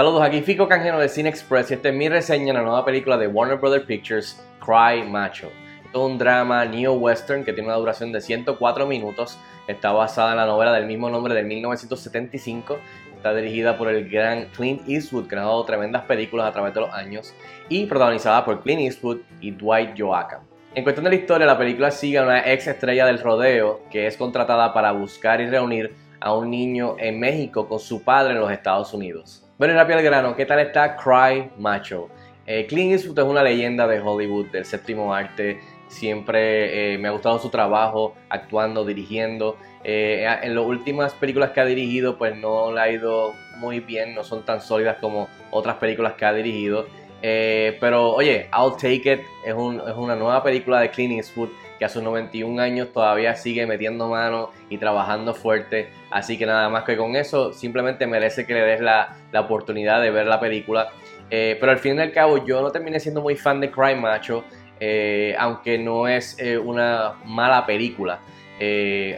Saludos, aquí Fico Canjeno de Cine Express y esta es mi reseña de la nueva película de Warner Brothers Pictures, Cry Macho. Es un drama neo-western que tiene una duración de 104 minutos. Está basada en la novela del mismo nombre de 1975. Está dirigida por el gran Clint Eastwood, que ha dado tremendas películas a través de los años. Y protagonizada por Clint Eastwood y Dwight Joachim. En cuestión de la historia, la película sigue a una ex estrella del rodeo que es contratada para buscar y reunir a un niño en México con su padre en los Estados Unidos. Bueno, y rápido al grano, ¿qué tal está Cry Macho? Eh, Clint Eastwood es una leyenda de Hollywood, del séptimo arte. Siempre eh, me ha gustado su trabajo, actuando, dirigiendo. Eh, en las últimas películas que ha dirigido, pues no le ha ido muy bien, no son tan sólidas como otras películas que ha dirigido. Eh, pero oye, I'll Take It es, una nueva película de Clint Eastwood que a sus 91 años todavía sigue metiendo mano y trabajando fuerte. Así que nada más que con eso, simplemente merece que le des la, oportunidad de ver la película. Eh, pero al fin y al cabo, yo no terminé siendo muy fan de Crime Macho, eh, aunque no es una mala película.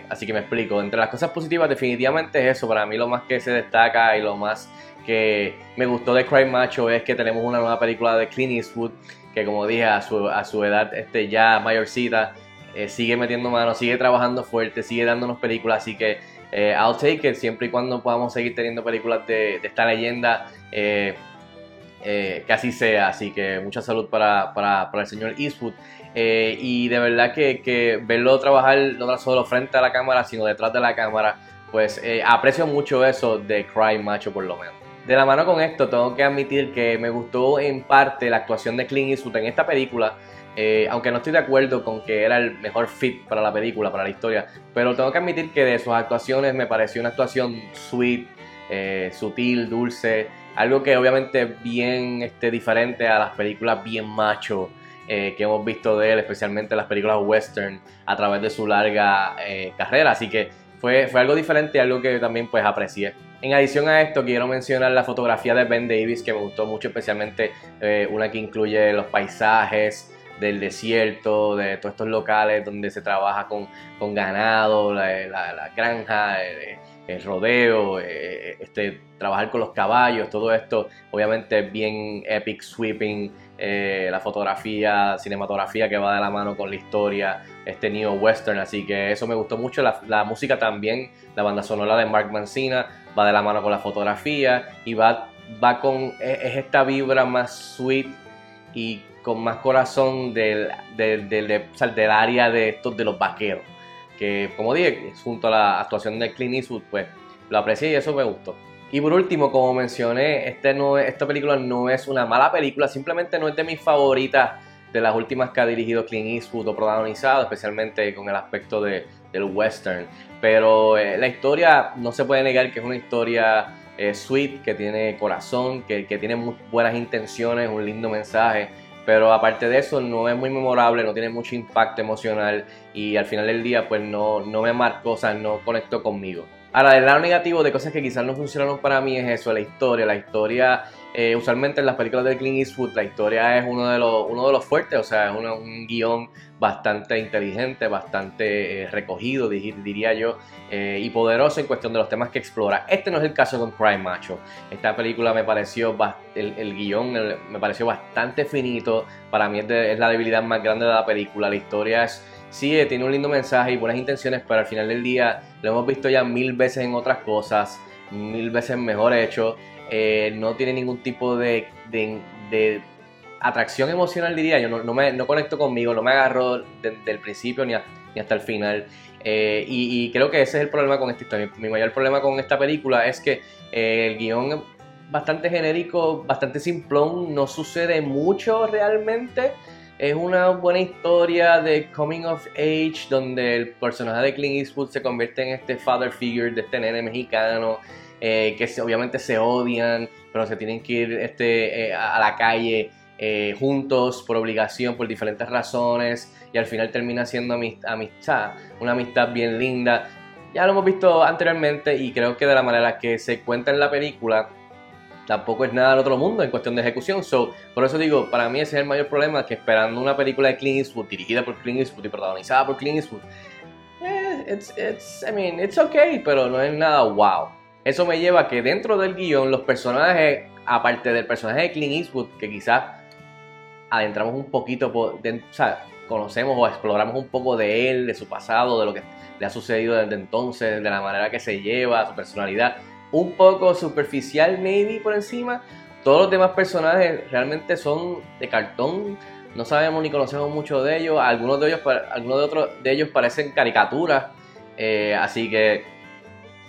así que me explico. Entre las cosas positivas, definitivamente es eso. Para mí, lo más que se destaca y lo más que me gustó de Crime Macho es que tenemos una nueva película de Clint Eastwood, que como dije, a su, a su edad este, ya mayorcita, eh, sigue metiendo manos, sigue trabajando fuerte, sigue dándonos películas, así que eh, I'll take it siempre y cuando podamos seguir teniendo películas de, esta leyenda, eh, que así sea, así que mucha salud para, para, para el señor Eastwood. y de verdad que, que, verlo trabajar no solo frente a la cámara, sino detrás de la cámara, pues aprecio mucho eso de Crime Macho por lo menos. De la mano con esto, tengo que admitir que me gustó en parte la actuación de Clint Eastwood en esta película. Eh, aunque no estoy de acuerdo con que era el mejor fit para la película, para la historia, pero tengo que admitir que de sus actuaciones me pareció una actuación sweet, eh, sutil, dulce, algo que obviamente bien este, diferente a las películas bien macho eh, que hemos visto de él, especialmente las películas western a través de su larga carrera, así que fue, fue algo diferente, algo que también pues aprecié. En adición a esto, quiero mencionar la fotografía de Ben Davis, que me gustó mucho, especialmente eh, una que incluye los paisajes del desierto, de todos estos locales donde se trabaja con, con ganado, la, granja, el, rodeo, eh, este, trabajar con los caballos, todo esto, obviamente bien epic, sweeping, eh, la fotografía, cinematografía que va de la mano con la historia, este neo western, así que eso me gustó mucho, la, la música también, la banda sonora de Mark Mancina, va de la mano con la fotografía y va, va con, es esta vibra más sweet y con más corazón del, del, del, área de estos de los vaqueros. Que como dije, junto a la actuación de Clint Eastwood, pues lo aprecié y eso me gustó. Y por último, como mencioné, este no, esta película no es una mala película, simplemente no es de mis favoritas de las últimas que ha dirigido Clint Eastwood o protagonizado, especialmente con el aspecto de, del western. Pero eh, la historia no se puede negar que es una historia eh, sweet, que tiene corazón, que, que tiene muy buenas intenciones, un lindo mensaje. Pero aparte de eso, no es muy memorable, no tiene mucho impacto emocional y al final del día, pues no, no me marcó, o sea, no conectó conmigo. Ahora, del lado negativo de cosas que quizás no funcionaron para mí es eso, la historia. La historia eh, usualmente en las películas de Clint Eastwood la historia es uno de los, uno de los fuertes, o sea, es un guion bastante inteligente, bastante eh, recogido, diría yo, eh, y poderoso en cuestión de los temas que explora. Este no es el caso con Crime Macho. Esta película me pareció, el, el guion me pareció bastante finito, para mí es, la debilidad más grande de la película, la historia es... Sí, tiene un lindo mensaje y buenas intenciones, pero al final del día lo hemos visto ya mil veces en otras cosas, mil veces mejor hecho. Eh, no tiene ningún tipo de, atracción emocional, diría yo, no, me, no conecto conmigo, no me agarro desde el principio ni, ni, hasta el final. Eh, y, creo que ese es el problema con esta historia. Mi mayor problema con esta película es que eh, el guion es bastante genérico, bastante simplón, no sucede mucho realmente. Es una buena historia de coming of age donde el personaje de Clint Eastwood se convierte en este father figure de este nene mexicano eh, que obviamente se odian, pero se tienen que ir este, eh, a la calle eh, juntos por obligación, por diferentes razones, y al final termina siendo amistad, una amistad bien linda. Ya lo hemos visto anteriormente y creo que de la manera que se cuenta en la película, tampoco es nada del otro mundo en cuestión de ejecución. So, por eso digo, para mí ese es el mayor problema, que esperando una película de Clint Eastwood, dirigida por Clint Eastwood y protagonizada por Clint Eastwood, it's, it's, I mean, it's okay, pero no es nada wow. Eso me lleva a que dentro del guion los personajes aparte del personaje de Clint Eastwood, que quizás adentramos un poquito, o sea, conocemos o exploramos un poco de él, de su pasado, de lo que le ha sucedido desde entonces, de la manera que se lleva, su personalidad, un poco superficial maybe por encima. Todos los demás personajes realmente son de cartón, no sabemos ni conocemos mucho de ellos, algunos de ellos, algunos de otros de ellos parecen caricaturas, eh, así que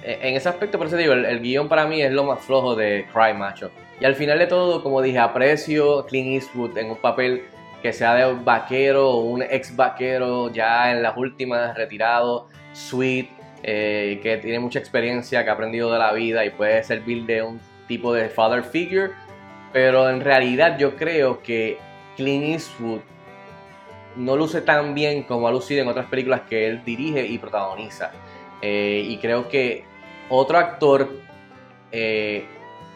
eh, en ese aspecto, por eso digo, el, guion para mí es lo más flojo de Cry Macho. Y al final de todo, como dije, aprecio Clint Eastwood en un papel que sea de vaquero o un ex vaquero ya en las últimas, retirado, sweet, eh, que tiene mucha experiencia, que ha aprendido de la vida y puede servir de un tipo de father figure. Pero en realidad yo creo que Clint Eastwood no luce tan bien como ha lucido en otras películas que él dirige y protagoniza. Eh, y creo que otro actor eh,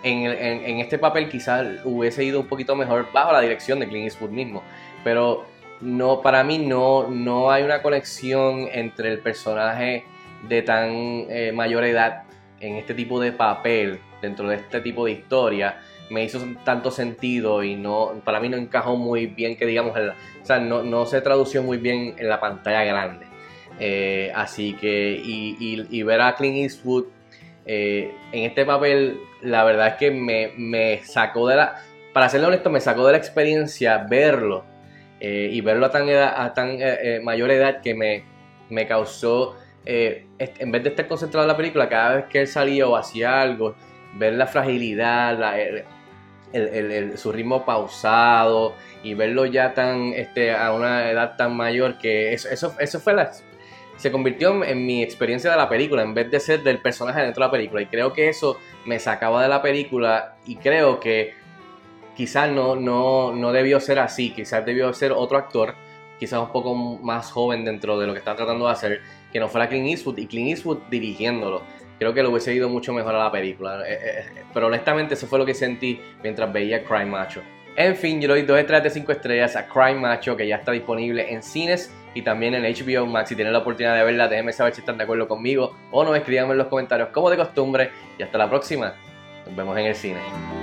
en, este papel quizás hubiese ido un poquito mejor bajo la dirección de Clint Eastwood mismo. Pero no, para mí no, no hay una conexión entre el personaje de tan eh, mayor edad en este tipo de papel, dentro de este tipo de historia, me hizo tanto sentido y no para mí no encajó muy bien que digamos, o sea, no, no, se tradució muy bien en la pantalla grande. Eh, así que, y, y, ver a Clint Eastwood eh, en este papel, la verdad es que me, me, sacó de la, para serle honesto, me sacó de la experiencia verlo y verlo a tan, a tan mayor edad que me, me causó, en vez de estar concentrado en la película, cada vez que él salía o hacía algo, ver la fragilidad, su ritmo pausado y verlo ya tan este, a una edad tan mayor que eso, eso, eso fue la, se convirtió en mi experiencia de la película en vez de ser del personaje dentro de la película. Y creo que eso me sacaba de la película y creo que quizás no, no, no debió ser así, quizás debió ser otro actor, quizás un poco más joven dentro de lo que están tratando de hacer, que no fuera Clint Eastwood y Clint Eastwood dirigiéndolo. Creo que lo hubiese ido mucho mejor a la película. Eh, eh, pero honestamente eso fue lo que sentí mientras veía Crime Macho. En fin, yo le doy 2 estrellas de 5 estrellas a Crime Macho, que ya está disponible en cines y también en HBO Max. Si tienen la oportunidad de verla, déjenme saber si están de acuerdo conmigo o no, escríbanme en los comentarios como de costumbre. Y hasta la próxima. Nos vemos en el cine.